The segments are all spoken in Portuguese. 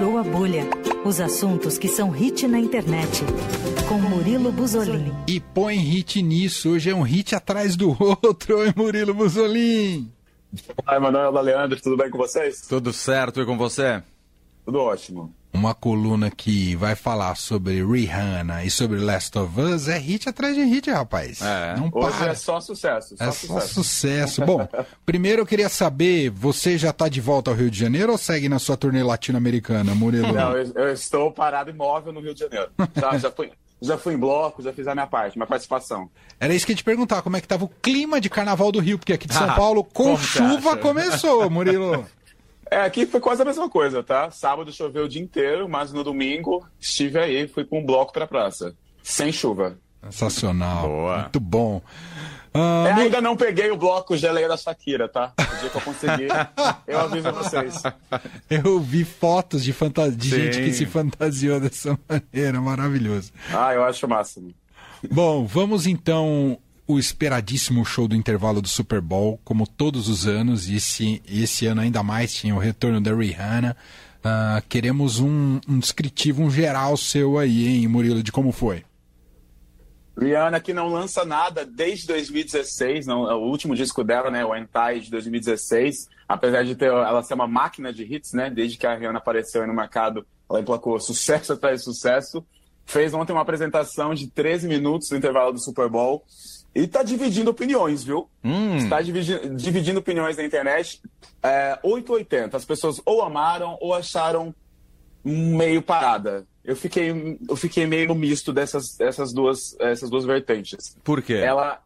Furou a bolha. Os assuntos que são hit na internet. Com Murilo Buzolin. E põe hit nisso. Hoje é um hit atrás do outro. Oi, Murilo Buzolin. Olá, Emanuel, Leandro, tudo bem com vocês? Tudo certo e com você? Tudo ótimo. Uma coluna que vai falar sobre Rihanna e sobre Last of Us é hit atrás de hit, rapaz. É. Não Hoje para. é só sucesso. Só é sucesso. só sucesso. Bom, primeiro eu queria saber, você já está de volta ao Rio de Janeiro ou segue na sua turnê latino-americana, Murilo? Não, eu, eu, estou parado imóvel no Rio de Janeiro. Já, já fui já fui em bloco, já fiz a minha parte, minha participação. Era isso que eu ia te perguntar, como é que tava o clima de Carnaval do Rio, porque aqui de São Paulo, com chuva, começou, Murilo. É, aqui foi quase a mesma coisa, tá? Sábado choveu o dia inteiro, mas no domingo estive aí, fui com um bloco pra praça. Sem chuva. Sensacional. Boa. Muito bom. Uh, é, ainda não peguei o bloco geleia da Shakira, tá? O dia que eu conseguir, eu aviso vocês. Eu vi fotos de, fanta... de gente que se fantasiou dessa maneira, maravilhoso. Ah, eu acho o máximo. Bom, vamos então o esperadíssimo show do intervalo do Super Bowl, como todos os anos, e esse, esse ano ainda mais tinha o retorno da Rihanna. Uh, queremos um, um descritivo, um geral seu aí, hein, Murilo, de como foi. Rihanna que não lança nada desde 2016, não, é o último disco dela, né, o Entai de 2016, apesar de ter ela ser uma máquina de hits, né, desde que a Rihanna apareceu no mercado, ela emplacou sucesso atrás de sucesso. Fez ontem uma apresentação de 13 minutos no intervalo do Super Bowl e tá dividindo opiniões, viu? Hum. Está dividindo, dividindo opiniões na internet. É, 880. As pessoas ou amaram ou acharam meio parada. Eu fiquei, eu fiquei meio misto dessas, dessas, duas, essas duas vertentes. Por quê? Ela.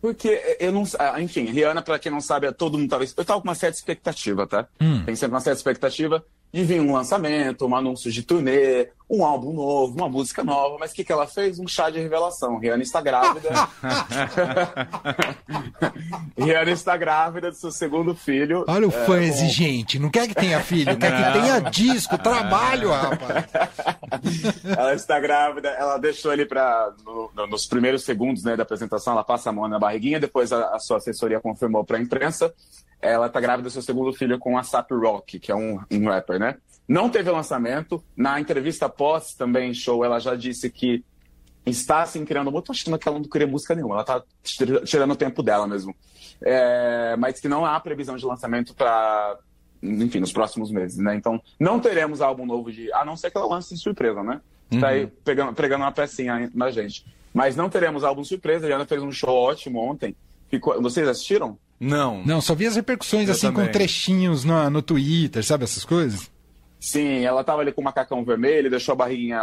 Porque eu não. Ah, enfim, Rihanna, para quem não sabe, todo mundo tava. Eu tava com uma certa expectativa, tá? Hum. Tem sempre uma certa expectativa de vir um lançamento, um anúncio de turnê, um álbum novo, uma música nova, mas o que, que ela fez? Um chá de revelação. Rihanna está grávida. Rihanna está grávida do seu segundo filho. Olha o é, fã exigente, não quer que tenha filho, quer que tenha disco, trabalho, rapaz. ela está grávida, ela deixou ele para no, no, nos primeiros segundos né, da apresentação, ela passa a mão na barriguinha, depois a, a sua assessoria confirmou para a imprensa ela tá grávida do seu segundo filho com a Sap Rock, que é um, um rapper, né? Não teve lançamento. Na entrevista pós também, show, ela já disse que está assim criando. Eu tô achando que ela não queria música nenhuma, ela tá tirando o tempo dela mesmo. É, mas que não há previsão de lançamento para, enfim, nos próximos meses, né? Então, não teremos álbum novo de. A não ser que ela lance surpresa, né? Uhum. Tá aí pegando, pegando uma pecinha na gente. Mas não teremos álbum surpresa. A Diana fez um show ótimo ontem. Ficou... Vocês assistiram? Não. Não, só vi as repercussões Eu assim também. com trechinhos no, no Twitter, sabe essas coisas? Sim, ela tava ali com o macacão vermelho, deixou a barriguinha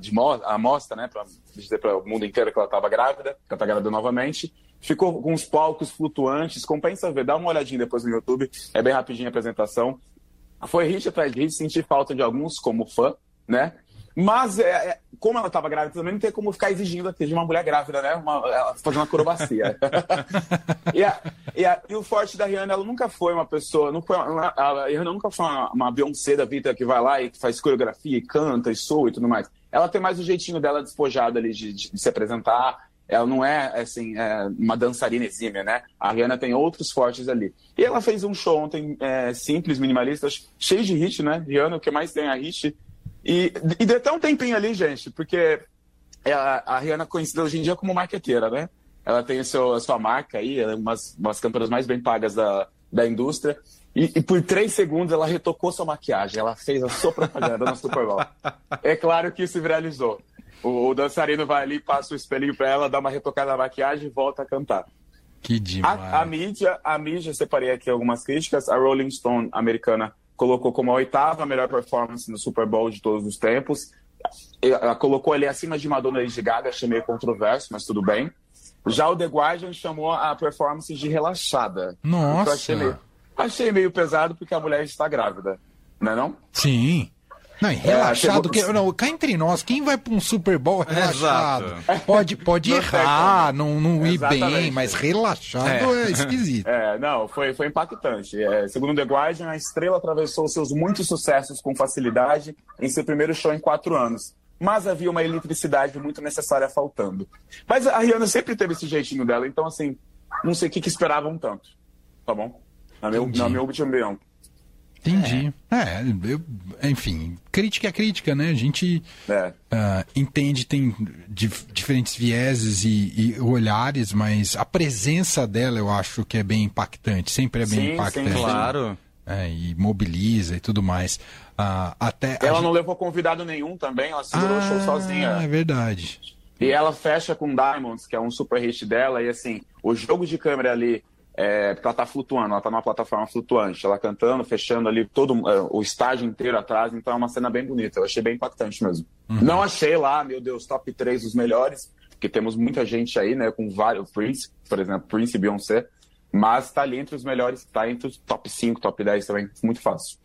de a mostra, né, para dizer para o mundo inteiro que ela tava grávida, que ela tá grávida novamente. Ficou com os palcos flutuantes, compensa ver, dá uma olhadinha depois no YouTube, é bem rapidinho a apresentação. Foi hit atrás de hit, senti falta de alguns como fã, né? Mas, é, é, como ela estava grávida também, não tem como ficar exigindo aqui de uma mulher grávida, né? Uma, ela fazendo uma acrobacia. e, a, e, a, e, o forte da Rihanna, ela nunca foi uma pessoa. Não foi, a Rihanna nunca foi uma, uma Beyoncé da vida que vai lá e faz coreografia e canta e soa e tudo mais. Ela tem mais o jeitinho dela despojada ali de, de, de se apresentar. Ela não é, assim, é uma dançarina exímia, né? A Rihanna tem outros fortes ali. E ela fez um show ontem é, simples, minimalista, cheio de hit, né? Rihanna, o que mais tem a hit e, e deu até um tempinho ali, gente, porque a, a Rihanna é conhecida hoje em dia como marqueteira, né? Ela tem a sua, a sua marca aí, ela é uma das cantoras mais bem pagas da, da indústria. E, e, por três segundos ela retocou sua maquiagem, ela fez a sua propaganda no Super Bowl. É claro que isso viralizou. O, o dançarino vai ali, passa o espelhinho para ela, dá uma retocada na maquiagem e volta a cantar. Que demais. A, a, mídia, a mídia, separei aqui algumas críticas. A Rolling Stone americana colocou como a oitava melhor performance no Super Bowl de todos os tempos. Ela colocou ali acima de Madonna e Lady Gaga, achei meio controverso, mas tudo bem. Já o The Guardian chamou a performance de relaxada. Nossa! Achei meio, achei meio pesado porque a mulher está grávida, não é não? Sim. Não, relaxado. É, que, não, cá entre nós, quem vai para um Super Bowl relaxado? Exato. Pode, pode errar, não, não ir bem, mas relaxado é, é esquisito. É, não, foi, foi impactante. É, segundo The Guardian, a estrela atravessou seus muitos sucessos com facilidade em seu primeiro show em quatro anos. Mas havia uma eletricidade muito necessária faltando. Mas a Rihanna sempre teve esse jeitinho dela, então assim, não sei o que, que esperavam tanto. Tá bom? Na, meu, na minha opinião. Entendi. É, é eu, enfim, crítica é crítica, né? A gente é. uh, entende, tem dif diferentes vieses e, e, olhares, mas a presença dela eu acho que é bem impactante, sempre é bem sim, impactante. Sim, claro. É, e mobiliza e tudo mais. Uh, até ela não gente... levou convidado nenhum também, ela segurou ah, o show sozinha. É verdade. E ela fecha com Diamonds, que é um super hit dela, e assim, o jogo de câmera ali é, porque ela está flutuando, ela está numa plataforma flutuante, ela cantando, fechando ali todo é, o estágio inteiro atrás, então é uma cena bem bonita, eu achei bem impactante mesmo. Uhum. Não achei lá, meu Deus, top 3 dos melhores, porque temos muita gente aí, né, com vários, Prince, por exemplo, Prince e Beyoncé, mas está ali entre os melhores, está entre os top 5, top 10 também, muito fácil.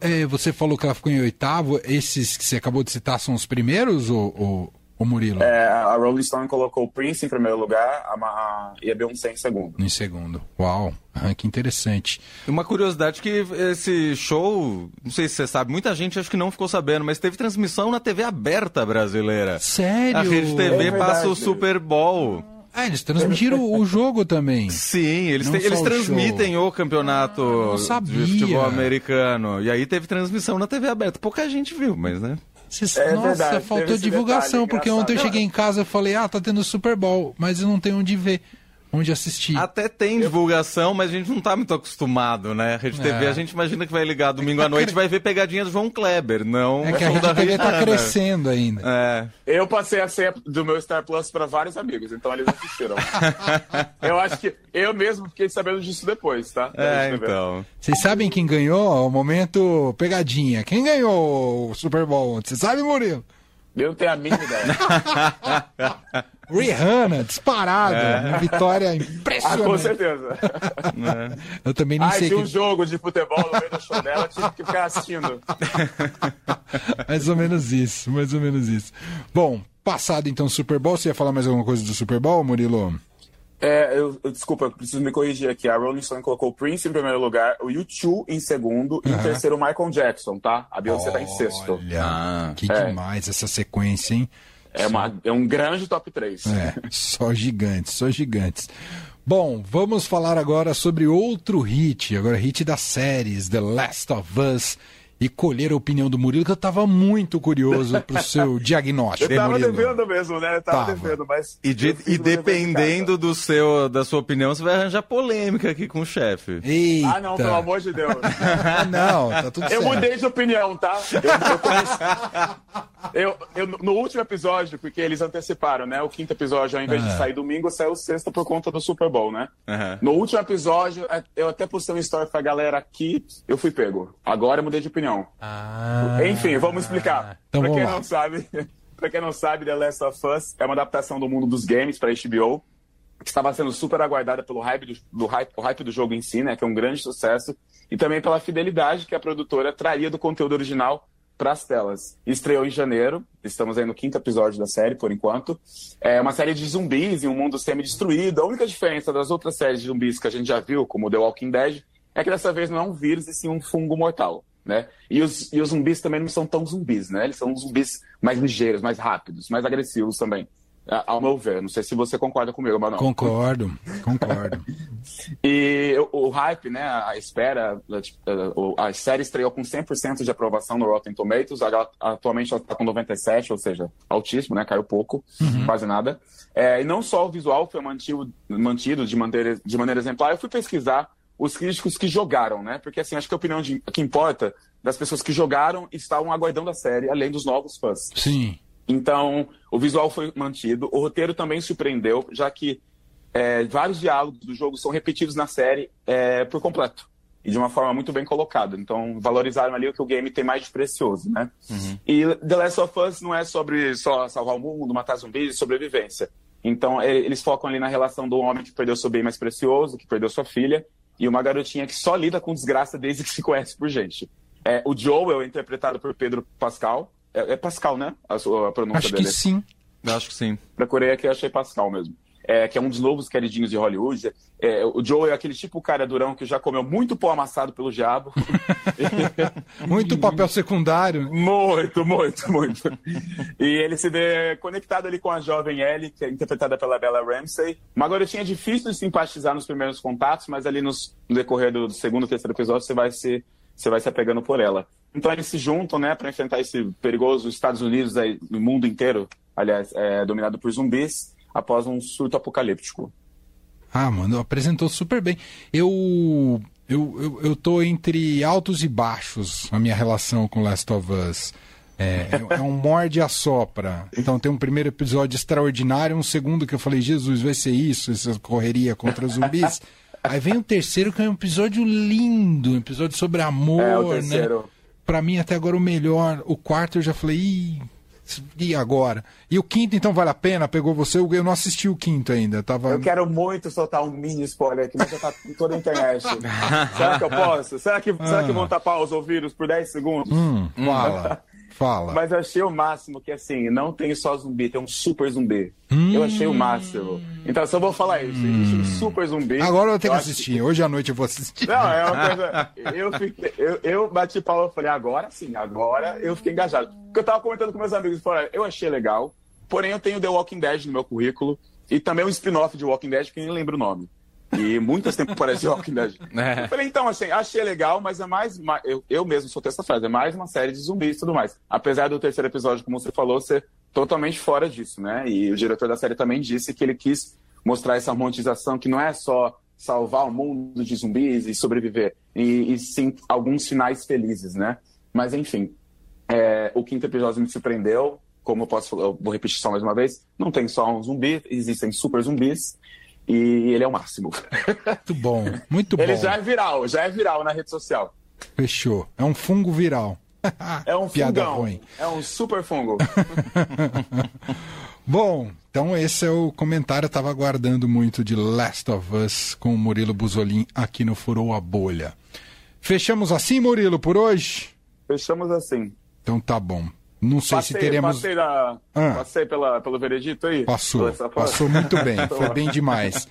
É, você falou que ela ficou em oitavo, esses que você acabou de citar são os primeiros ou, ou, o Murilo? É, a Rolling Stone colocou o Prince em primeiro lugar a, a, e a Beyoncé em segundo. Em segundo. Uau, ah, que interessante. Uma curiosidade que esse show, não sei se você sabe, muita gente acho que não ficou sabendo, mas teve transmissão na TV aberta brasileira. Sério? A Rede TV é passa o Super Bowl. Ah, eles transmitiram o jogo também. Sim, eles, te, eles transmitem o, o campeonato ah, de futebol americano. E aí teve transmissão na TV aberta. Pouca gente viu, mas né? É Nossa, verdade, faltou divulgação, porque ontem eu cheguei em casa e falei, ah, tá tendo Super Bowl, mas eu não tenho onde ver onde assistir. Até tem divulgação, mas a gente não tá muito acostumado, né? A Rede é. TV, a gente imagina que vai ligar domingo à noite e vai ver pegadinha do João Kleber, não É que a Rede TV tá crescendo ainda. É. Eu passei a senha do meu Star Plus para vários amigos, então eles assistiram. eu acho que eu mesmo fiquei sabendo disso depois, tá? É, então. Vocês sabem quem ganhou? O momento pegadinha. Quem ganhou o Super Bowl? Você sabe, Murilo? Eu não tenho a mínima ideia. Rihanna, disparado. É. Uma vitória impressionante. Ah, com certeza. Eu também nem ah, sei. Tinha que... um jogo de futebol no meio do show dela, tive que ficar assistindo. mais ou menos isso, mais ou menos isso. Bom, passado então o Super Bowl, você ia falar mais alguma coisa do Super Bowl, Murilo? É, eu, eu, desculpa, eu preciso me corrigir aqui. A Rolling Stone colocou o Prince em primeiro lugar, o U2 em segundo e em terceiro o Michael Jackson, tá? A Beyoncé tá em sexto. Olha, que é. demais essa sequência, hein? É, uma, é um grande top 3. É, só gigantes, só gigantes. Bom, vamos falar agora sobre outro hit, agora hit das séries, The Last of Us e colher a opinião do Murilo, que eu estava muito curioso para o seu diagnóstico. Eu estava devendo mesmo, né? Eu tava, devendo, mas. E, de, e dependendo do seu, da sua opinião, você vai arranjar polêmica aqui com o chefe. Eita. Ah, não, pelo amor de Deus. ah, não, tá tudo eu certo. Eu mudei de opinião, tá? Eu, eu, comecei... eu, eu, no último episódio, porque eles anteciparam, né? O quinto episódio, ao invés de sair domingo, saiu sexta por conta do Super Bowl, né? Uhum. No último episódio, é, eu até postei uma história pra galera aqui, eu fui pego. Agora eu mudei de opinião. Ah, Enfim, vamos explicar. Então pra quem não sabe, para quem não sabe, The Last of Us é uma adaptação do mundo dos games para HBO, que estava sendo super aguardada pelo hype do, do hype, o hype do jogo em si, né, que é um grande sucesso, e também pela fidelidade que a produtora traria do conteúdo original para as telas. Estreou em janeiro, estamos aí no quinto episódio da série, por enquanto. É uma série de zumbis em um mundo semi-destruído. A única diferença das outras séries de zumbis que a gente já viu, como The Walking Dead, é que dessa vez não é um vírus, e sim um fungo mortal né? E os, e os zumbis também não são tão zumbis, né? Eles são zumbis mais ligeiros, mais rápidos, mais agressivos também, ao meu ver. Não sei se você concorda comigo, Manoel. Concordo, concordo. e o, o, hype, né? A espera, a, a série estreou com 100% de aprovação no Rotten Tomatoes. atualmente ela está com 97, ou seja, altíssimo, né? Caiu pouco, uhum. quase nada. É, e não só o visual foi mantido, mantido de, maneira, de maneira exemplar, eu fui pesquisar os críticos que jogaram, né? Porque assim, acho que a opinião de, que importa das pessoas que jogaram estavam aguardando a série, além dos novos fãs. Sim. Então, o visual foi mantido, o roteiro também surpreendeu, já que é, vários diálogos do jogo são repetidos na série é, por completo. E de uma forma muito bem colocada. Então, valorizaram ali o que o game tem mais de precioso, né? Uhum. E The Last of Us não é sobre só salvar o mundo, matar zumbis sobrevivência. Então, é, eles focam ali na relação do homem que perdeu seu bem mais precioso, que perdeu sua filha, e uma garotinha que só lida com desgraça desde que se conhece por gente. É, o Joel, interpretado por Pedro Pascal. É, é Pascal, né? A, a pronúncia Acho dele. que sim. Acho que sim. Procurei aqui e achei Pascal mesmo é, que é um dos novos queridinhos de Hollywood. É, o Joe é aquele tipo cara durão que já comeu muito pão amassado pelo diabo. muito papel secundário. Muito, muito, muito. e ele se vê conectado ali com a jovem Ellie, que é interpretada pela Bella Ramsey. Uma garotinha difícil de simpatizar nos primeiros contatos, mas ali nos, no decorrer do segundo e terceiro episódio você vai se você vai se apegando por ela. Então eles se juntam, né, para enfrentar esse perigoso Estados Unidos aí, no mundo inteiro, aliás, é, dominado por zumbis, após um surto apocalíptico. Ah, mano, apresentou super bem. Eu, eu, eu, eu tô entre altos e baixos a minha relação com Last of Us. É, é um morde a sopra. Então tem um primeiro episódio extraordinário, um segundo que eu falei, Jesus, vai ser isso, essa correria contra zumbis. Aí vem o terceiro, que é um episódio lindo, um episódio sobre amor, É, o né? terceiro. Pra mim, até agora, o melhor. O quarto eu já falei, Ih, e agora? E o quinto, então, vale a pena? Pegou você? Eu não assisti o quinto ainda. Tava... Eu quero muito soltar um mini spoiler aqui, mas já tá em toda a internet. será que eu posso? Será que, será que vão tapar os ouvidos por 10 segundos? Hum, fala, fala. Mas eu achei o máximo que, assim, não tem só zumbi, tem um super zumbi. Eu achei o máximo. Então, eu vou falar isso, existe um super zumbi. Agora eu vou ter que assistir. Hoje à noite eu vou assistir. Não, é uma coisa. Eu, fiquei, eu, eu bati palma e falei, agora sim, agora eu fiquei engajado. Porque eu tava comentando com meus amigos, falaram, eu achei legal, porém eu tenho The Walking Dead no meu currículo e também um spin-off de Walking Dead que eu nem lembro o nome. E muitas temporadas de Walking Dead. É. Eu falei, então, assim, achei legal, mas é mais. ma- Eu, eu mesmo soltei essa frase, é mais uma série de zumbis e tudo mais. Apesar do terceiro episódio, como você falou, ser totalmente fora disso, né? E o diretor da série também disse que ele quis mostrar essa romantização que não é só salvar o mundo de zumbis e sobreviver, e, e sim alguns finais felizes, né? Mas enfim, é, o quinto episódio me surpreendeu. Como eu posso eu vou repetir só mais uma vez: não tem só um zumbi, existem super zumbis. E ele é o máximo. Muito bom, muito bom. Ele já é viral, já é viral na rede social. Fechou. É um fungo viral. É um Piada fungão. ruim. É um super fungo. Bom, então esse é o comentário. Eu tava aguardando muito de Last of Us com o Murilo Buzolin aqui no Furou a Bolha. Fechamos assim, Murilo, por hoje? Fechamos assim. Então tá bom. Não sei se Passei, teremos. passei, Ah. passei pela, pelo veredito aí? Passou, passou muito bem, foi bem demais.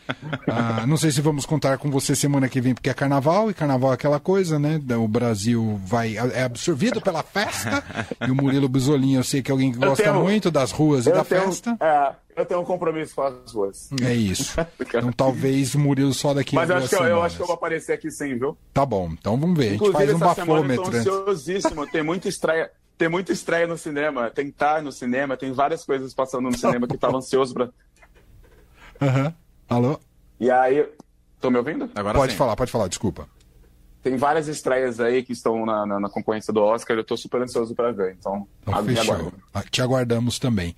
Ah, não sei se vamos contar com você semana que vem, porque é carnaval, e carnaval é aquela coisa, né? O Brasil vai é absorvido pela festa, e o Murilo Buzolin, eu sei que é alguém que Eu gosta tenho- muito das ruas e da Eu tenho, festa. é, eu tenho um compromisso com as ruas. É isso. Então talvez o Murilo só daqui Mas eu acho, que eu, eu acho que eu vou aparecer aqui sim, viu? Tá bom, então vamos ver. A gente Inclusive, faz um semana eu tô bafômetro. ansiosíssimo. Tem muita estreia. Tem muita estreia no cinema. Tem estar no cinema. Tem várias coisas passando no cinema que eu tava ansioso pra. Aham. Alô? E aí. Tô me ouvindo? Agora Pode sim. falar, pode falar, desculpa. Tem várias estreias aí que estão na, na, na concorrência do Oscar. Eu tô super ansioso pra ver. Então, Então, fechou. Ah, Te aguardamos também.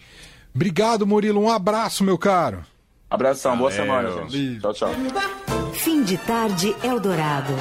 Obrigado, Murilo. Um abraço, meu caro. Abração, boa Valeu. semana, gente. Tchau, tchau. Fim de tarde Eldorado.